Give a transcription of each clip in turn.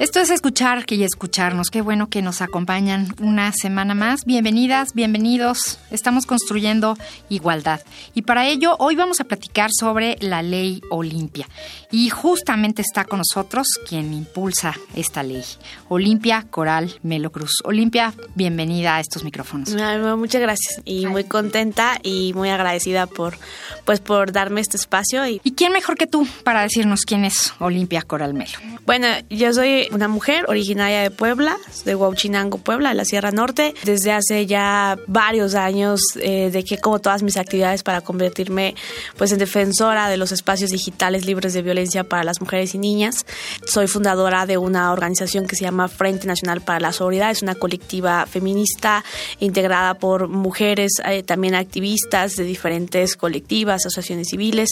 Esto es escuchar y escucharnos. Qué bueno que nos acompañan una semana más. Bienvenidas, bienvenidos. Estamos construyendo igualdad. Y para ello, hoy vamos a platicar sobre la ley Olimpia. Y justamente está con nosotros quien impulsa esta ley, Olimpia Coral Melo Cruz. Olimpia, bienvenida a estos micrófonos. Muchas gracias y muy contenta y muy agradecida por, pues, por darme este espacio. ¿Y, ¿Y quién mejor que tú para decirnos quién es Olimpia Coral Melo? Bueno, yo soy una mujer originaria de Puebla, de Huauchinango, Puebla, de la Sierra Norte, desde hace ya varios años eh, de que como todas mis actividades para convertirme pues en defensora de los espacios digitales libres de violencia para las mujeres y niñas. Soy fundadora de una organización que se llama Frente Nacional para la Seguridad, es una colectiva feminista integrada por mujeres, eh, también activistas de diferentes colectivas, asociaciones civiles.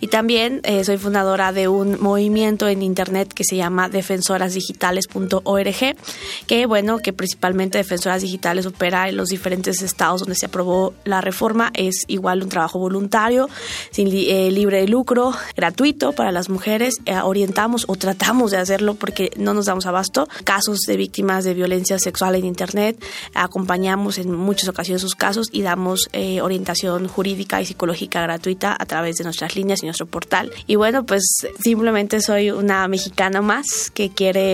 Y también eh, soy fundadora de un movimiento en internet que se llama Defensoras digitales.org, que bueno, que principalmente Defensoras Digitales opera en los diferentes estados donde se aprobó la reforma. Es igual un trabajo voluntario, sin eh, libre de lucro, gratuito para las mujeres. Eh, orientamos o tratamos de hacerlo porque no nos damos abasto. Casos de víctimas de violencia sexual en Internet, acompañamos en muchas ocasiones sus casos y damos eh, orientación jurídica y psicológica gratuita a través de nuestras líneas y nuestro portal. Y bueno, pues simplemente soy una mexicana más que quiere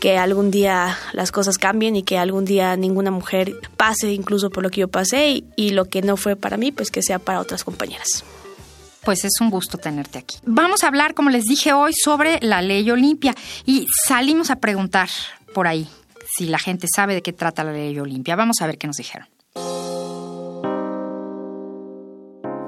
que algún día las cosas cambien y que algún día ninguna mujer pase incluso por lo que yo pasé y, y lo que no fue para mí, pues que sea para otras compañeras. Pues es un gusto tenerte aquí. Vamos a hablar, como les dije hoy, sobre la ley Olimpia y salimos a preguntar por ahí si la gente sabe de qué trata la ley Olimpia. Vamos a ver qué nos dijeron.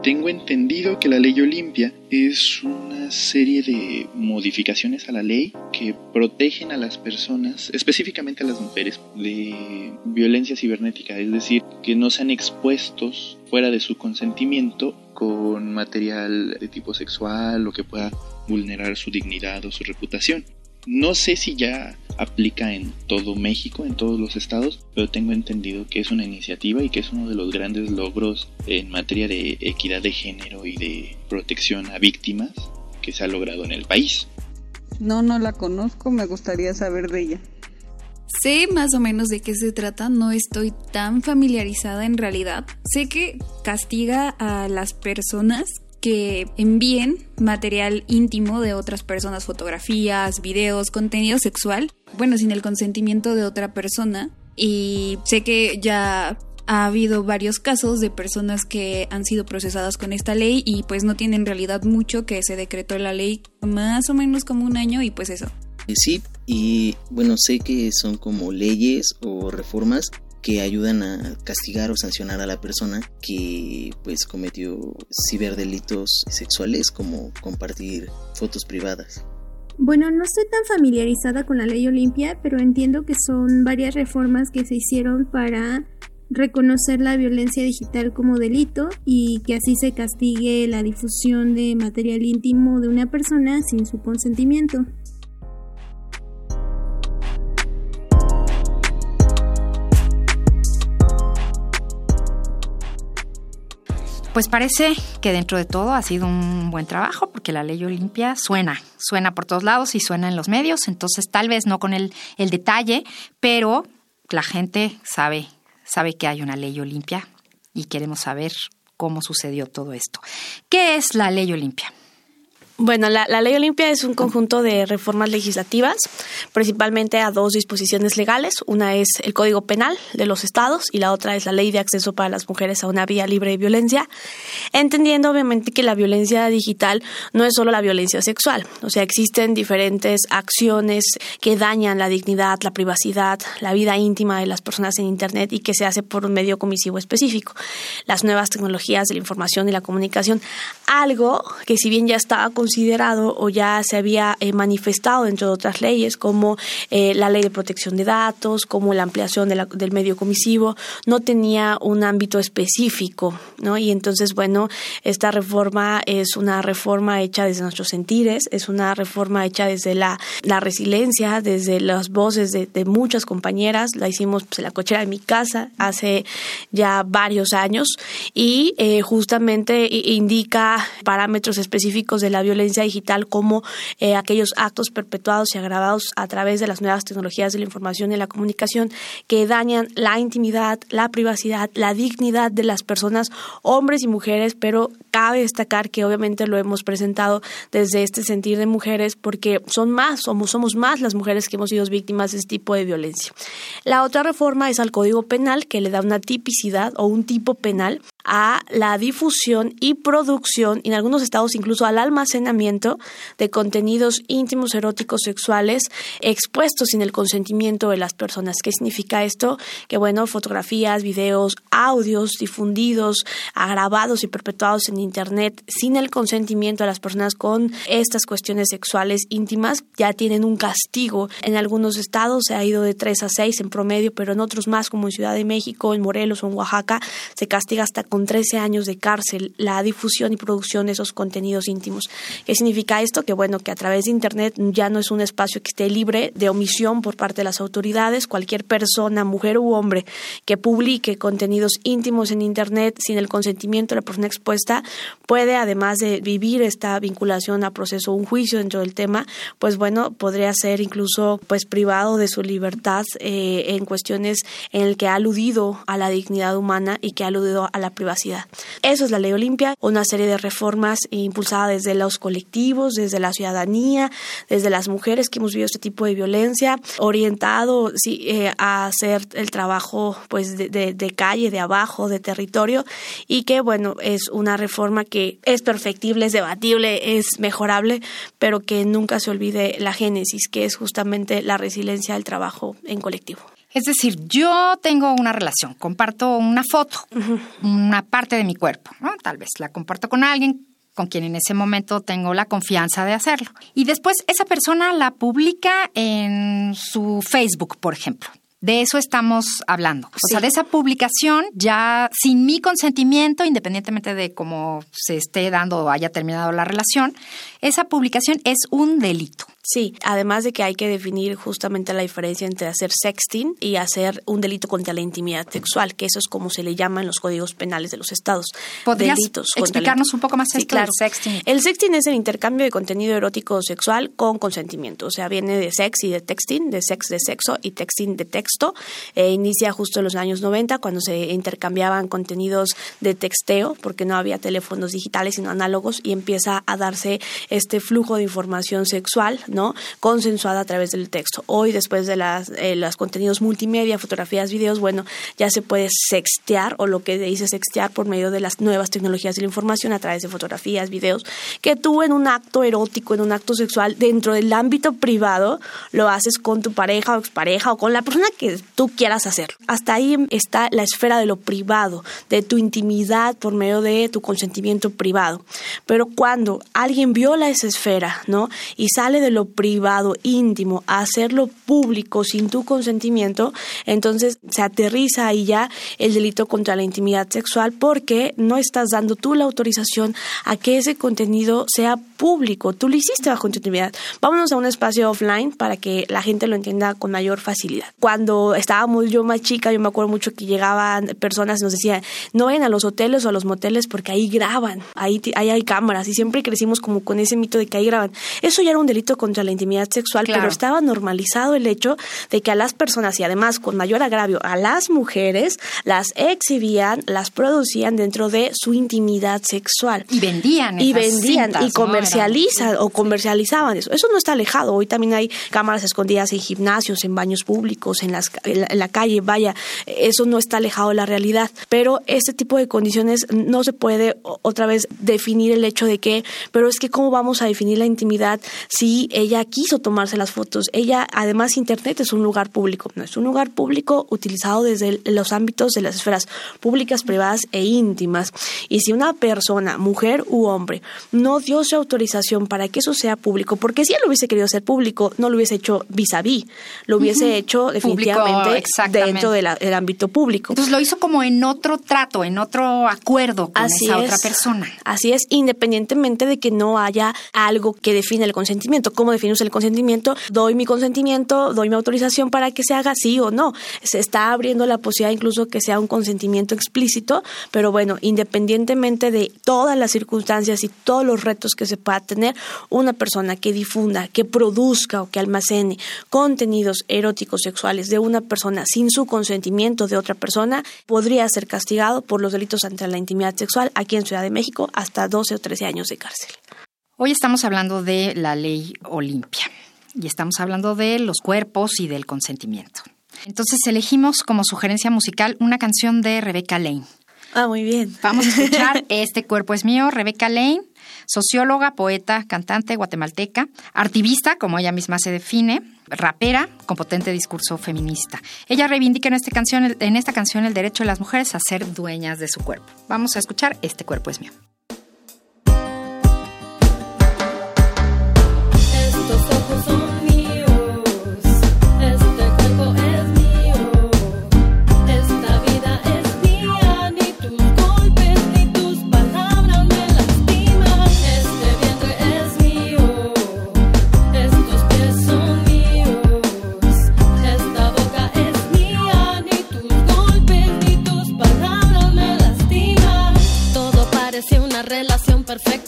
Tengo entendido que la ley Olimpia es una serie de modificaciones a la ley que protegen a las personas, específicamente a las mujeres, de violencia cibernética, es decir, que no sean expuestos fuera de su consentimiento con material de tipo sexual o que pueda vulnerar su dignidad o su reputación. No sé si ya aplica en todo México, en todos los estados, pero tengo entendido que es una iniciativa y que es uno de los grandes logros en materia de equidad de género y de protección a víctimas que se ha logrado en el país. No, no la conozco, me gustaría saber de ella. Sé más o menos de qué se trata, no estoy tan familiarizada en realidad. Sé que castiga a las personas que envíen material íntimo de otras personas, fotografías, videos, contenido sexual, bueno, sin el consentimiento de otra persona. Y sé que ya ha habido varios casos de personas que han sido procesadas con esta ley y pues no tienen en realidad mucho que se decretó la ley más o menos como un año y pues eso. Sí, y bueno, sé que son como leyes o reformas que ayudan a castigar o sancionar a la persona que pues cometió ciberdelitos sexuales como compartir fotos privadas. Bueno, no estoy tan familiarizada con la ley Olimpia, pero entiendo que son varias reformas que se hicieron para reconocer la violencia digital como delito y que así se castigue la difusión de material íntimo de una persona sin su consentimiento. Pues parece que dentro de todo ha sido un buen trabajo porque la ley Olimpia suena, suena por todos lados y suena en los medios, entonces tal vez no con el, el detalle, pero la gente sabe, sabe que hay una ley Olimpia y queremos saber cómo sucedió todo esto. ¿Qué es la ley Olimpia? Bueno, la, Ley Olimpia es un conjunto de reformas legislativas, principalmente a dos disposiciones legales. Una es el Código Penal de los estados y la otra es la Ley de Acceso para las Mujeres a una Vía Libre de Violencia, entendiendo obviamente que la violencia digital no es solo la violencia sexual, o sea, existen diferentes acciones que dañan la dignidad, la privacidad, la vida íntima de las personas en Internet y que se hace por un medio comisivo específico. Las nuevas tecnologías de la información y la comunicación, algo que si bien ya estaba considerado o ya se había eh, manifestado dentro de otras leyes, como eh, la ley de protección de datos, como la ampliación del medio comisivo, no tenía un ámbito específico, ¿no? Y entonces, bueno, esta reforma es una reforma hecha desde nuestros sentires, es una reforma hecha desde la, la resiliencia, desde las voces de, muchas compañeras, la hicimos pues, en la cochera de mi casa hace ya varios años y eh, justamente indica parámetros específicos de la violencia digital como eh, aquellos actos perpetuados y agravados a través de las nuevas tecnologías de la información y la comunicación que dañan la intimidad, la privacidad, la dignidad de las personas, hombres y mujeres, pero cabe destacar que obviamente lo hemos presentado desde este sentir de mujeres porque son más, somos, somos más las mujeres que hemos sido víctimas de este tipo de violencia. La otra reforma es al Código Penal que le da una tipicidad o un tipo penal a la difusión y producción, en algunos estados incluso al almacenamiento de contenidos íntimos, eróticos, sexuales, expuestos sin el consentimiento de las personas. ¿Qué significa esto? Que bueno, fotografías, videos, audios difundidos, grabados y perpetuados en Internet sin el consentimiento de las personas con estas cuestiones sexuales íntimas ya tienen un castigo. En algunos estados se ha ido de 3 a 6 en promedio, pero en otros más, como en Ciudad de México, en Morelos o en Oaxaca, se castiga hasta con 13 años de cárcel la difusión y producción de esos contenidos íntimos. ¿Qué significa esto? Que bueno, que a través de Internet ya no es un espacio que esté libre de omisión por parte de las autoridades. Cualquier persona, mujer u hombre, que publique contenidos íntimos en Internet sin el consentimiento de la persona expuesta, puede, además de vivir esta vinculación a proceso, un juicio dentro del tema, pues bueno, podría ser incluso pues privado de su libertad eh, en cuestiones en el que ha aludido a la dignidad humana y que ha aludido a la privacidad eso es la ley Olimpia, una serie de reformas impulsadas desde los colectivos, desde la ciudadanía, desde las mujeres que hemos vivido este tipo de violencia, orientado sí, eh, a hacer el trabajo pues de, de, calle, de abajo, de territorio y que bueno, es una reforma que es perfectible, es debatible, es mejorable, pero que nunca se olvide la génesis, que es justamente la resiliencia del trabajo en colectivo. Es decir, yo tengo una relación, comparto una foto, una parte de mi cuerpo, tal vez la comparto con alguien con quien en ese momento tengo la confianza de hacerlo. Y después esa persona la publica en su Facebook, por ejemplo. De eso estamos hablando. O sea, de esa publicación ya sin mi consentimiento, independientemente de cómo se esté dando o haya terminado la relación, esa publicación es un delito. Sí, además de que hay que definir justamente la diferencia entre hacer sexting y hacer un delito contra la intimidad sexual, que eso es como se le llama en los códigos penales de los estados. ¿Podrías Delitos explicarnos un poco más sí, claro. sexting? El sexting es el intercambio de contenido erótico o sexual con consentimiento, o sea, viene de sex y de texting, de sex de sexo y texting de texto. E inicia justo en los años 90 cuando se intercambiaban contenidos de texteo, porque no había teléfonos digitales sino análogos y empieza a darse este flujo de información sexual ¿no? Consensuada a través del texto. Hoy, después de las, eh, los contenidos multimedia, fotografías, videos, bueno, ya se puede sextear o lo que dice sextear por medio de las nuevas tecnologías de la información a través de fotografías, videos, que tú en un acto erótico, en un acto sexual, dentro del ámbito privado, lo haces con tu pareja o expareja o con la persona que tú quieras hacer. Hasta ahí está la esfera de lo privado, de tu intimidad por medio de tu consentimiento privado. Pero cuando alguien viola esa esfera, ¿no? Y sale de lo privado, íntimo, hacerlo público sin tu consentimiento, entonces se aterriza ahí ya el delito contra la intimidad sexual porque no estás dando tú la autorización a que ese contenido sea público. Tú lo hiciste bajo intimidad. Vámonos a un espacio offline para que la gente lo entienda con mayor facilidad. Cuando estábamos yo más chica, yo me acuerdo mucho que llegaban personas y nos decían, no vayan a los hoteles o a los moteles porque ahí graban, ahí, ahí hay cámaras y siempre crecimos como con ese mito de que ahí graban. Eso ya era un delito contra la intimidad sexual, pero estaba normalizado el hecho de que a las personas y además con mayor agravio a las mujeres las exhibían, las producían dentro de su intimidad sexual. Y vendían. Y vendían y comercializan o comercializaban eso. Eso no está alejado. Hoy también hay cámaras escondidas en gimnasios, en baños públicos, en, las, en la calle. Vaya, eso no está alejado de la realidad. Pero este tipo de condiciones no se puede otra vez definir el hecho de que, pero es que cómo vamos a definir la intimidad si ella quiso tomarse las fotos. Ella, además, Internet es un lugar público, no es un lugar público utilizado desde los ámbitos de las esferas públicas, privadas e íntimas. Y si una persona, mujer u hombre, no dio su autorización para que eso sea público, porque si él lo hubiese querido hacer público, no lo hubiese hecho vis a vis, lo hubiese hecho definitivamente dentro del ámbito público. Entonces lo hizo como en otro trato, en otro acuerdo con esa otra persona. Así es, independientemente de que no haya algo que define el consentimiento. ¿Cómo definimos el consentimiento? Doy mi consentimiento, doy mi autorización para que se haga sí o no. Se está abriendo la posibilidad incluso que sea un consentimiento explícito, pero bueno, independientemente de todas las circunstancias y todos los retos que se pueda tener, una persona que difunda, que produzca o que almacene contenidos eróticos sexuales de una persona sin su consentimiento de otra persona podría ser castigado por los delitos ante la intimidad sexual aquí en Ciudad de México hasta 12 o 13 años de cárcel. Hoy estamos hablando de la ley Olimpia y estamos hablando de los cuerpos y del consentimiento. Entonces elegimos como sugerencia musical una canción de Rebecca Lane. Ah, muy bien. Vamos a escuchar Este cuerpo es mío, Rebecca Lane, socióloga, poeta, cantante guatemalteca, artivista, como ella misma se define, rapera con potente discurso feminista. Ella reivindica en canción, en esta canción el derecho de las mujeres a ser dueñas de su cuerpo. Vamos a escuchar Este cuerpo es mío.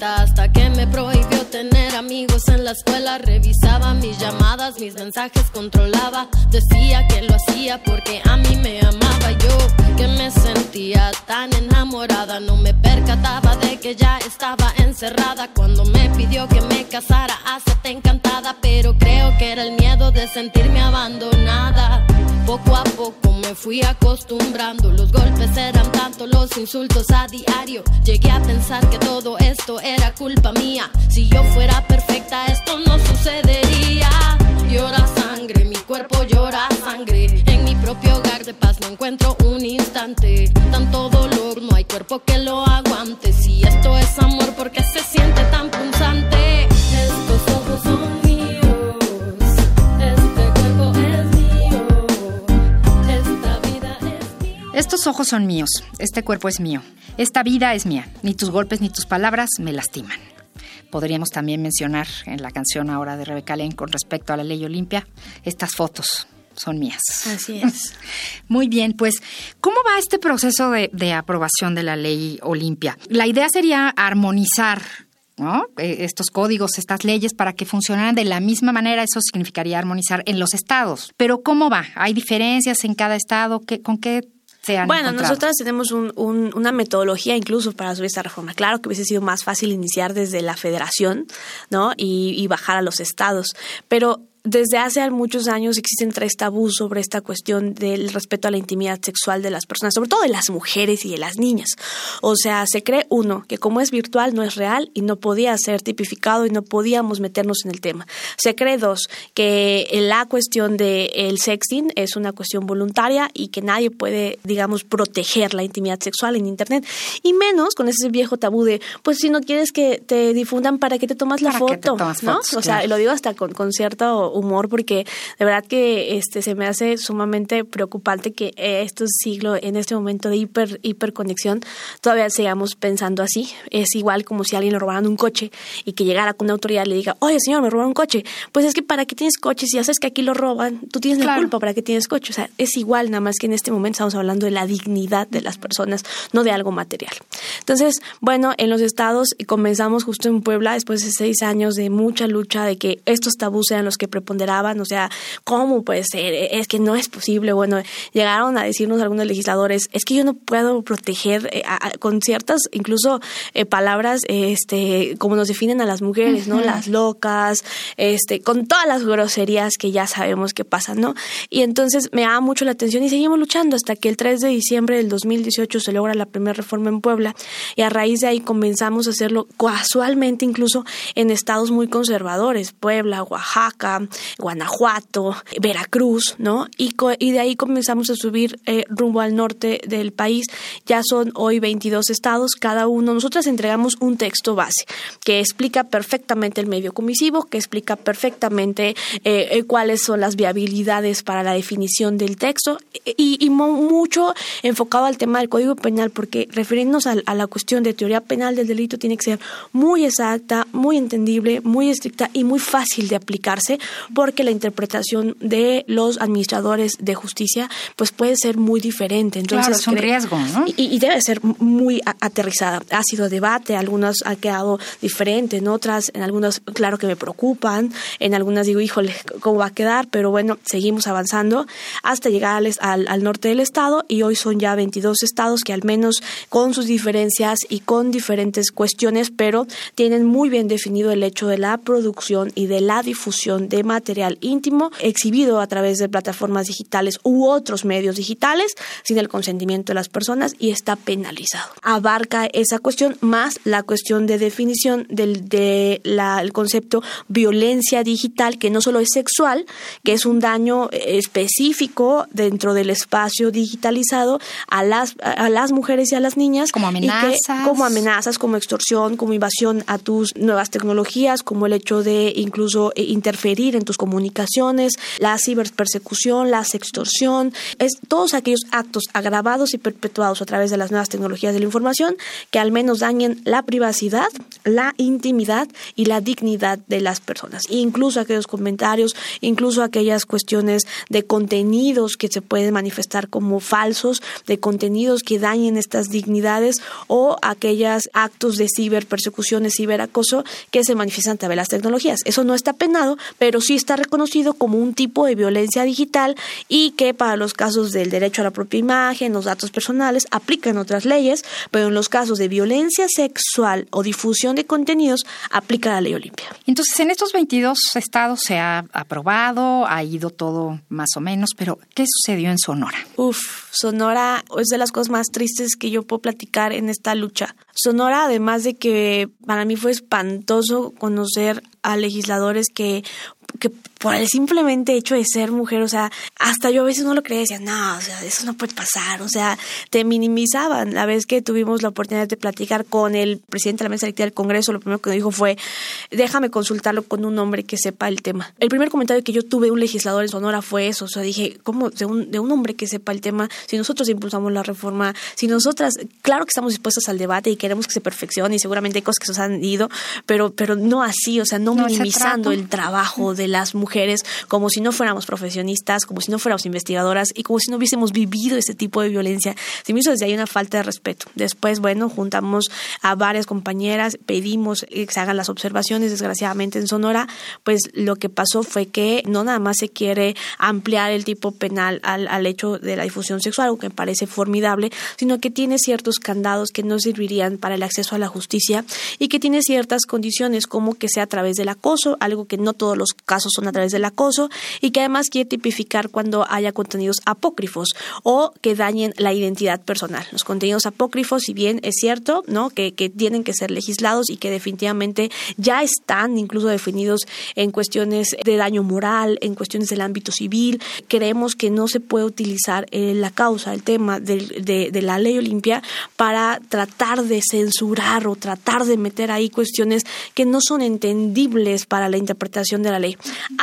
Hasta que me en la escuela. Revisaba mis llamadas, mis mensajes controlaba. Decía que lo hacía porque a mí me amaba yo, que me sentía tan enamorada. No me percataba de que ya estaba encerrada cuando me pidió que me casara. Hacete encantada, pero creo que era el miedo de sentirme abandonada. Poco a poco me fui acostumbrando, los golpes eran tanto, los insultos a diario. Llegué a pensar que todo esto era culpa mía. Si yo fuera perfecta, esto no sucedería. Llora sangre, mi cuerpo llora sangre. En mi propio hogar de paz no encuentro un instante. Tanto dolor, no hay cuerpo que lo aguante. Si esto es amor, ¿por qué se siente tan punzante? Estos ojos son Estos ojos son míos, este cuerpo es mío, esta vida es mía, ni tus golpes ni tus palabras me lastiman. Podríamos también mencionar en la canción ahora de Rebeca Lane con respecto a la ley Olimpia, estas fotos son mías. Así es. Muy bien, pues, ¿cómo va este proceso de, de aprobación de la ley Olimpia? La idea sería armonizar ¿no? Eh, estos códigos, estas leyes para que funcionaran de la misma manera, eso significaría armonizar en los estados. Pero ¿cómo va? ¿Hay diferencias en cada estado? ¿Qué, ¿Con qué bueno, nosotras tenemos una metodología incluso para subir esta reforma. Claro que hubiese sido más fácil iniciar desde la federación, ¿no? Y, y bajar a los estados. Pero desde hace muchos años existen tres tabús sobre esta cuestión del respeto a la intimidad sexual de las personas, sobre todo de las mujeres y de las niñas. O sea, se cree uno, que como es virtual no es real y no podía ser tipificado y no podíamos meternos en el tema. Se cree dos, que la cuestión del el sexting es una cuestión voluntaria y que nadie puede, digamos, proteger la intimidad sexual en Internet. Y menos con ese viejo tabú de, pues si no quieres que te difundan, ¿para qué te tomas la foto? ¿no? o sea, lo digo hasta con, con cierto humor porque de verdad que este se me hace sumamente preocupante que este siglo, en este momento de hiper hiperconexión, todavía sigamos pensando así. Es igual como si alguien le robaran un coche y que llegara con una autoridad y le diga, oye señor, me robaron un coche. Pues es que para qué tienes coche, si haces que aquí lo roban, tú tienes la culpa para qué tienes coche. O sea, es igual, nada más que en este momento estamos hablando de la dignidad de las personas, no de algo material. Entonces, bueno, en los estados comenzamos justo en Puebla, después de seis años de mucha lucha, de que estos tabús sean los que preponderaban, o sea, ¿cómo puede ser? Es que no es posible. Bueno, llegaron a decirnos algunos legisladores, es que yo no puedo proteger eh, con ciertas, incluso eh, palabras, este, como nos definen a las mujeres, ¿no? Las locas, este, con todas las groserías que ya sabemos que pasan, ¿no? Y entonces me da mucho la atención y seguimos luchando hasta que el 3 de diciembre del 2018 se logra la primera reforma en Puebla y a raíz de ahí comenzamos a hacerlo casualmente incluso en estados muy conservadores, Puebla, Oaxaca, Guanajuato, Veracruz, ¿no? Y, y de ahí comenzamos a subir eh, rumbo al norte del país. Ya son hoy 22 estados, cada uno. Nosotras entregamos un texto base que explica perfectamente el medio comisivo, que explica perfectamente eh, eh, cuáles son las viabilidades para la definición del texto y, mucho enfocado al tema del Código Penal, porque refiriéndonos a, la cuestión de teoría penal del delito tiene que ser muy exacta, muy entendible, muy estricta y muy fácil de aplicarse, porque la interpretación de los administradores de justicia pues puede ser muy diferente. Entonces, claro, es un riesgo, ¿no? Y, debe ser muy aterrizada. Ha sido debate, algunas han quedado diferentes, en otras, en algunas, claro que me preocupan, en algunas digo, híjole, ¿cómo va a quedar? Pero bueno, seguimos avanzando hasta llegar al, al norte del estado y hoy son ya 22 estados que al menos con sus diferencias y con diferentes cuestiones, pero tienen muy bien definido el hecho de la producción y de la difusión de material íntimo exhibido a través de plataformas digitales u otros medios digitales sin el consentimiento de las personas y está penalizado. Abarca esa cuestión más la cuestión de definición del de la, el concepto violencia digital, que no solo es sexual, que es un daño específico dentro del espacio digitalizado a las, a las mujeres y a las niñas. Como amenazas. como amenazas, como extorsión, como invasión a tus nuevas tecnologías, como el hecho de incluso eh, interferir en tus comunicaciones, la ciberpersecución, la sextorsión, es todos aquellos actos agravados y perpetuados a través de las nuevas tecnologías de la información que al menos dañen la privacidad, la intimidad y la dignidad de las personas. Incluso aquellos comentarios, incluso aquellas cuestiones de contenidos que se pueden manifestar como falsos, de contenidos que dañen estas dignidades o aquellos actos de ciberpersecución, de ciberacoso que se manifiestan a través de las tecnologías. Eso no está penado, pero sí está reconocido como un tipo de violencia digital y que para los casos del derecho a la propia imagen, los datos personales, aplican otras leyes, pero en los casos de violencia sexual o difusión de contenidos, aplica la ley Olimpia. Entonces, en estos 22 estados se ha aprobado, ha ido todo más o menos, pero ¿qué sucedió en Sonora? Uf, Sonora es de las cosas más tristes que yo puedo platicar en esta lucha. Sonora, además de que para mí fue espantoso conocer a legisladores que que por el simplemente hecho de ser mujer, o sea, hasta yo a veces no lo creía, decía, no, o sea, eso no puede pasar, o sea, te minimizaban. La vez que tuvimos la oportunidad de platicar con el presidente de la mesa directiva del Congreso, lo primero que dijo fue, déjame consultarlo con un hombre que sepa el tema. El primer comentario que yo tuve de un legislador en Sonora fue eso, o sea, dije, ¿cómo de un, de un hombre que sepa el tema? Si nosotros impulsamos la reforma, si nosotras, claro que estamos dispuestas al debate y queremos que se perfeccione y seguramente hay cosas que se han ido, pero, pero no así, o sea, no, minimizando el trabajo de las mujeres como si no fuéramos profesionistas, como si no fuéramos investigadoras y como si no hubiésemos vivido ese tipo de violencia. Se me hizo desde ahí una falta de respeto. Después, bueno, juntamos a varias compañeras, pedimos que se hagan las observaciones. Desgraciadamente en Sonora, pues lo que pasó fue que no nada más se quiere ampliar el tipo penal al, al hecho de la difusión sexual, aunque parece formidable, sino que tiene ciertos candados que no servirían para el acceso a la justicia y que tiene ciertas condiciones como que sea a través del acoso, algo que no todos los casos son a través del acoso y que además quiere tipificar cuando haya contenidos apócrifos o que dañen la identidad personal. Los contenidos apócrifos, si bien es cierto, ¿no? Que, que tienen que ser legislados y que definitivamente ya están incluso definidos en cuestiones de daño moral, en cuestiones del ámbito civil, creemos que no se puede utilizar eh, la causa, el tema de, de la ley Olimpia para tratar de censurar o tratar de meter ahí cuestiones que no son entendibles para la interpretación de la ley.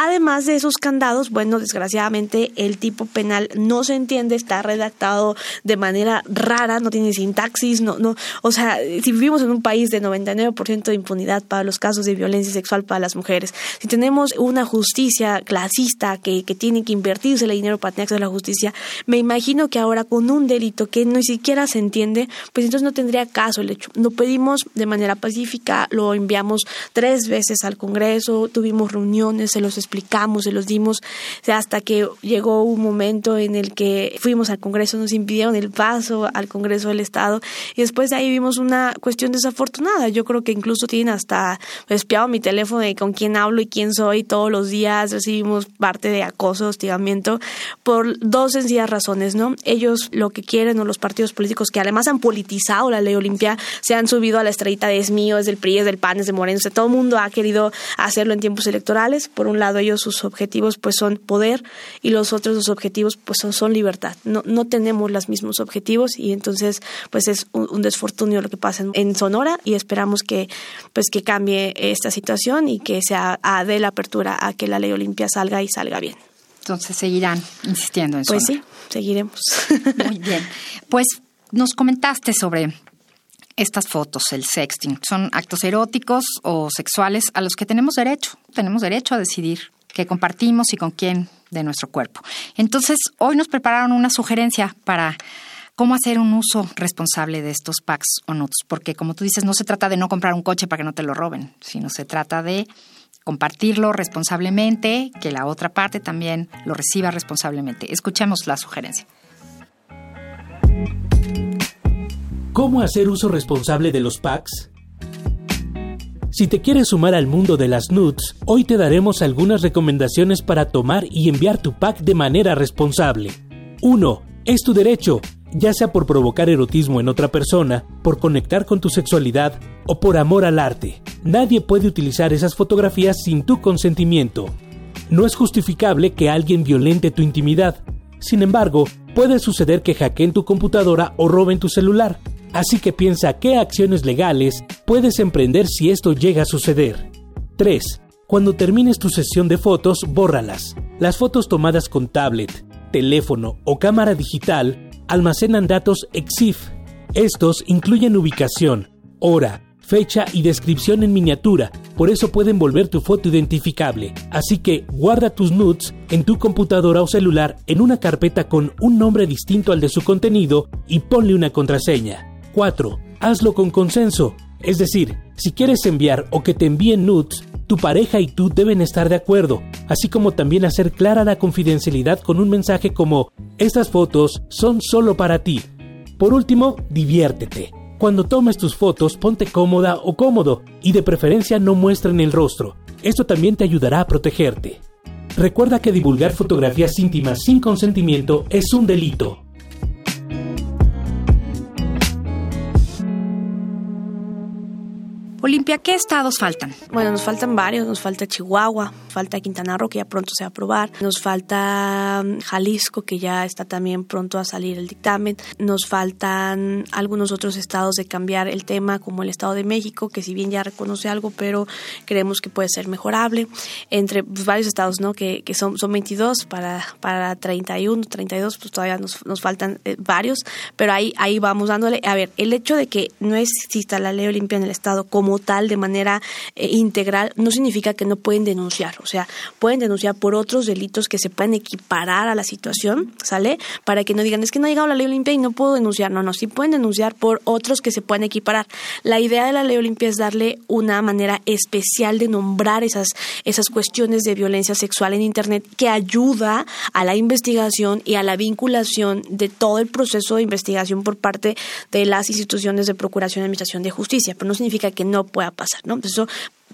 Además de esos candados, bueno, desgraciadamente el tipo penal no se entiende, está redactado de manera rara, no tiene sintaxis, no, no, o sea, si vivimos en un país de 99% de impunidad para los casos de violencia sexual para las mujeres, si tenemos una justicia clasista que, que tiene que invertirse el dinero para tener acceso a la justicia, me imagino que ahora con un delito que ni siquiera se entiende, pues entonces no tendría caso el hecho. Lo pedimos de manera pacífica, lo enviamos tres veces al Congreso, tuvimos reuniones, se los explicamos, se los dimos, hasta que llegó un momento en el que fuimos al Congreso, nos impidieron el paso al Congreso del Estado y después de ahí vimos una cuestión desafortunada. Yo creo que incluso tienen hasta espiado mi teléfono de con quién hablo y quién soy. Todos los días recibimos parte de acoso, hostigamiento, por dos sencillas razones, ¿no? Ellos lo que quieren o los partidos políticos que además han politizado la ley Olimpia se han subido a la estrellita de es mío, es del PRI, es del PAN, es de Moreno. O sea, todo el mundo ha querido hacerlo en tiempos electorales. Por un lado, ellos sus objetivos pues son poder y los otros sus objetivos pues son, son libertad. No, no tenemos los mismos objetivos y entonces pues es un, desfortunio lo que pasa en, Sonora y esperamos que pues que cambie esta situación y que se dé la apertura a que la ley Olimpia salga y salga bien. Entonces seguirán insistiendo en eso. Pues sí, seguiremos. Muy bien. Pues nos comentaste sobre estas fotos, el sexting. Son actos eróticos o sexuales a los que tenemos derecho. Tenemos derecho a decidir qué compartimos y con quién de nuestro cuerpo. Entonces, hoy nos prepararon una sugerencia para cómo hacer un uso responsable de estos packs o nudes, porque como tú dices, no se trata de no comprar un coche para que no te lo roben, sino se trata de compartirlo responsablemente, que la otra parte también lo reciba responsablemente. Escuchemos la sugerencia. ¿Cómo hacer uso responsable de los packs? Si te quieres sumar al mundo de las nudes, hoy te daremos algunas recomendaciones para tomar y enviar tu pack de manera responsable. 1. Es tu derecho, ya sea por provocar erotismo en otra persona, por conectar con tu sexualidad o por amor al arte. Nadie puede utilizar esas fotografías sin tu consentimiento. No es justificable que alguien violente tu intimidad. Sin embargo, puede suceder que hackeen tu computadora o roben tu celular, Así que piensa qué acciones legales puedes emprender si esto llega a suceder. 3. Cuando termines tu sesión de fotos, bórralas. Las fotos tomadas con tablet, teléfono o cámara digital almacenan datos EXIF. Estos incluyen ubicación, hora, fecha y descripción en miniatura, por eso pueden volver tu foto identificable. Así que guarda tus nudes en tu computadora o celular en una carpeta con un nombre distinto al de su contenido y ponle una contraseña. 4. Hazlo con consenso. Es decir, si quieres enviar o que te envíen nudes, tu pareja y tú deben estar de acuerdo, así como también hacer clara la confidencialidad con un mensaje como estas fotos son solo para ti. Por último, diviértete. Cuando tomes tus fotos, ponte cómoda o cómodo y de preferencia no muestren el rostro. Esto también te ayudará a protegerte. Recuerda que divulgar fotografías íntimas sin consentimiento es un delito. Olimpia, ¿qué estados faltan? Bueno, nos faltan varios, nos falta Chihuahua, falta Quintana Roo, que ya pronto se va a aprobar, nos falta mm, Jalisco, que ya está también pronto a salir el dictamen, nos faltan algunos otros estados de cambiar el tema, como el Estado de México, que si bien ya reconoce algo, pero creemos que puede ser mejorable, entre pues, varios estados, ¿no? Que, que son, son 22 para, para 31, 32, pues todavía nos, nos faltan eh, varios, pero ahí, ahí vamos dándole. A ver, el hecho de que no exista la ley Olimpia en el estado como tal de manera eh, integral no significa que no pueden denunciar, o sea, pueden denunciar por otros delitos que se pueden equiparar a la situación, ¿sale? Para que no digan, es que no ha llegado la ley Olimpia y no puedo denunciar, no, no, sí pueden denunciar por otros que se pueden equiparar. La idea de la ley Olimpia es darle una manera especial de nombrar esas, esas cuestiones de violencia sexual en Internet que ayuda a la investigación y a la vinculación de todo el proceso de investigación por parte de las instituciones de procuración y administración de justicia, pero no significa que no pueda pasar, ¿no? Eso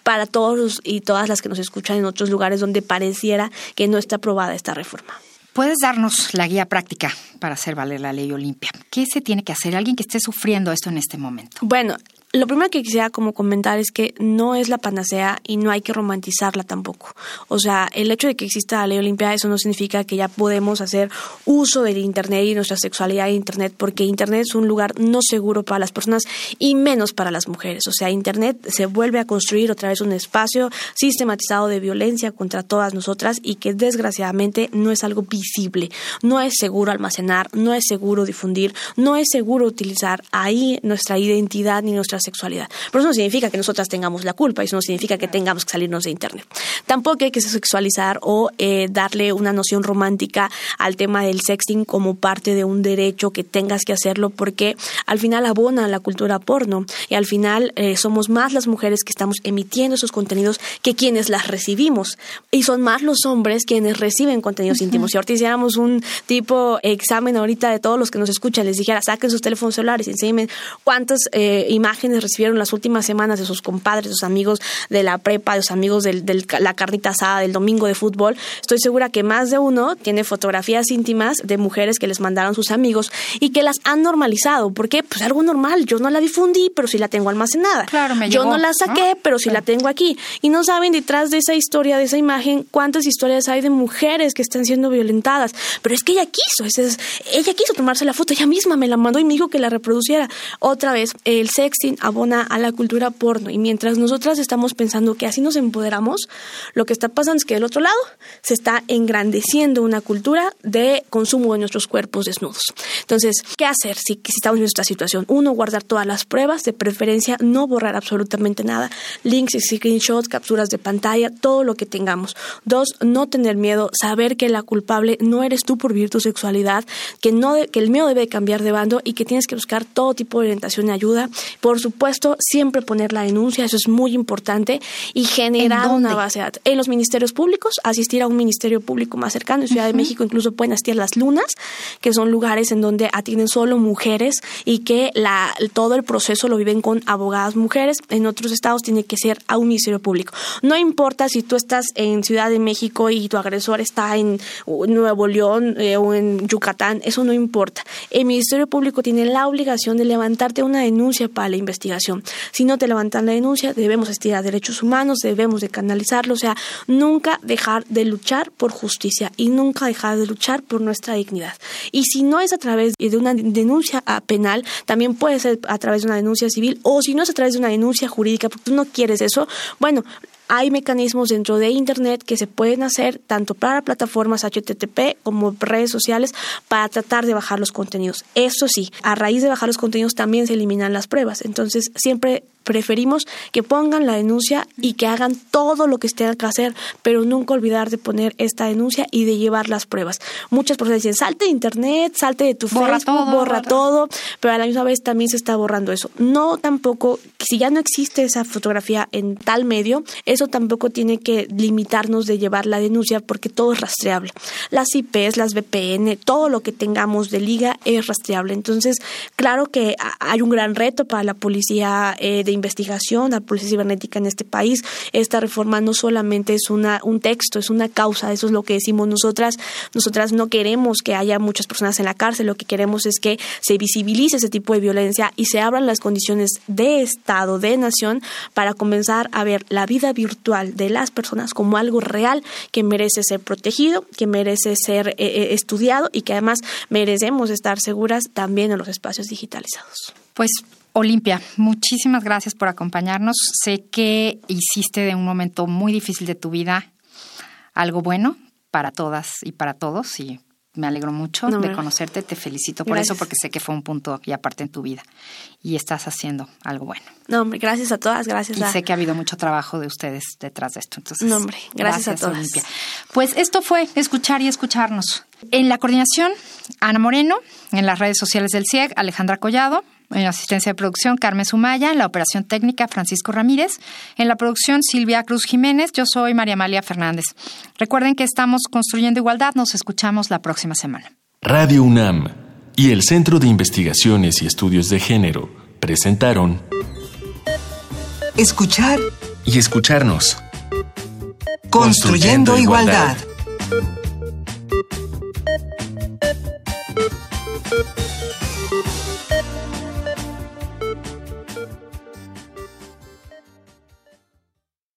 para todos y todas las que nos escuchan en otros lugares donde pareciera que no está aprobada esta reforma. ¿Puedes darnos la guía práctica para hacer valer la ley Olimpia? ¿Qué se tiene que hacer alguien que esté sufriendo esto en este momento? Bueno, lo primero que quisiera como comentar es que no es la panacea y no hay que romantizarla tampoco. O sea, el hecho de que exista la ley Olimpia, eso no significa que ya podemos hacer uso del Internet y nuestra sexualidad en Internet, porque Internet es un lugar no seguro para las personas y menos para las mujeres. O sea, Internet se vuelve a construir otra vez un espacio sistematizado de violencia contra todas nosotras y que desgraciadamente no es algo visible. No es seguro almacenar, no es seguro difundir, no es seguro utilizar ahí nuestra identidad ni nuestra nuestra sexualidad. Pero eso no significa que nosotras tengamos la culpa, eso no significa que tengamos que salirnos de Internet. Tampoco hay que sexualizar o eh, darle una noción romántica al tema del sexting como parte de un derecho que tengas que hacerlo porque al final abona la cultura porno y al final eh, somos más las mujeres que estamos emitiendo esos contenidos que quienes las recibimos y son más los hombres quienes reciben contenidos íntimos. Si ahorita hiciéramos un tipo examen ahorita de todos los que nos escuchan, les dijera saquen sus teléfonos celulares y enseñen cuántas eh, imágenes recibieron las últimas semanas de sus compadres, de sus amigos de la prepa, de sus amigos de la carnita asada, del domingo de fútbol. Estoy segura que más de uno tiene fotografías íntimas de mujeres que les mandaron sus amigos y que las han normalizado. porque Pues algo normal. Yo no la difundí, pero sí la tengo almacenada. Claro, me Yo no la saqué, pero sí la tengo aquí. Y no saben detrás de esa historia, de esa imagen, cuántas historias hay de mujeres que están siendo violentadas. Pero es que ella quiso, es, ella quiso tomarse la foto, ella misma me la mandó y me dijo que la reproduciera. Otra vez, el sexting abona a la cultura porno y mientras nosotras estamos pensando que así nos empoderamos, lo que está pasando es que del otro lado se está engrandeciendo una cultura de consumo de nuestros cuerpos desnudos. Entonces, ¿qué hacer si, si estamos en esta situación? Uno, guardar todas las pruebas, de preferencia no borrar absolutamente nada, links, screenshots, capturas de pantalla, todo lo que tengamos. Dos, no tener miedo, saber que la culpable no eres tú por vivir tu sexualidad, que, no que el miedo debe cambiar de bando y que tienes que buscar todo tipo de orientación y ayuda. Por supuesto, siempre poner la denuncia, eso es muy importante, y generar una base de datos. En los ministerios públicos, asistir a un ministerio público más cercano. En Ciudad de México incluso pueden asistir a las lunas, que son lugares en donde atienden solo mujeres y que la, todo el proceso lo viven con abogadas mujeres. En otros estados tiene que ser a un ministerio público. No importa si tú estás en Ciudad de México y tu agresor está en Nuevo León eh, o en Yucatán, eso no importa. El Ministerio Público tiene la obligación de levantarte una denuncia para la investigación. Si no te levantan la denuncia, debemos asistir a derechos humanos, debemos de canalizarlo, o sea, nunca dejar de luchar por justicia y nunca dejar de luchar por nuestra dignidad. Y si no es a través de una denuncia penal, también puede ser a través de una denuncia civil o si no es a través de una denuncia jurídica, porque tú no quieres eso, bueno, hay mecanismos dentro de Internet que se pueden hacer tanto para plataformas HTTP como redes sociales para tratar de bajar los contenidos. Eso sí, a raíz de bajar los contenidos también se eliminan las pruebas. Entonces, siempre preferimos que pongan la denuncia y que hagan todo lo que tengan que hacer, pero nunca olvidar de poner esta denuncia y de llevar las pruebas. Muchas personas dicen, salte de internet, salte de tu borra Facebook, todo, borra, todo, pero a la misma vez también se está borrando eso. No tampoco, si ya no existe esa fotografía en tal medio, eso tampoco tiene que limitarnos de llevar la denuncia porque todo es rastreable. Las IPs, las VPN, todo lo que tengamos de liga es rastreable. Entonces, claro que hay un gran reto para la policía eh, de investigación, la policía cibernética en este país. Esta reforma no solamente es una, un texto, es una causa, eso es lo que decimos nosotras. Nosotras no queremos que haya muchas personas en la cárcel, lo que queremos es que se visibilice ese tipo de violencia y se abran las condiciones de Estado, de nación, para comenzar a ver la vida virtual de las personas como algo real que merece ser protegido, que merece ser eh, eh, estudiado y que además merecemos estar seguras también en los espacios digitalizados. Pues Olimpia, muchísimas gracias por acompañarnos. Sé que hiciste de un momento muy difícil de tu vida algo bueno para todas y para todos y me alegro mucho de conocerte, te felicito por eso porque sé que fue un punto y aparte en tu vida y estás haciendo algo bueno. No, hombre, gracias a todas, gracias y a... sé que ha habido mucho trabajo de ustedes detrás de esto. Entonces, no, hombre, gracias, a todas. Olimpia. Pues esto fue escuchar y escucharnos. En la coordinación, Ana Moreno, en las redes sociales del CIEG, Alejandra Collado, en la asistencia de producción, Carmen Sumaya. En la operación técnica, Francisco Ramírez. En la producción, Silvia Cruz Jiménez. Yo soy María Amalia Fernández. Recuerden que estamos construyendo igualdad. Nos escuchamos la próxima semana. Radio UNAM y el Centro de Investigaciones y Estudios de Género presentaron Escuchar y escucharnos. Construyendo, igualdad.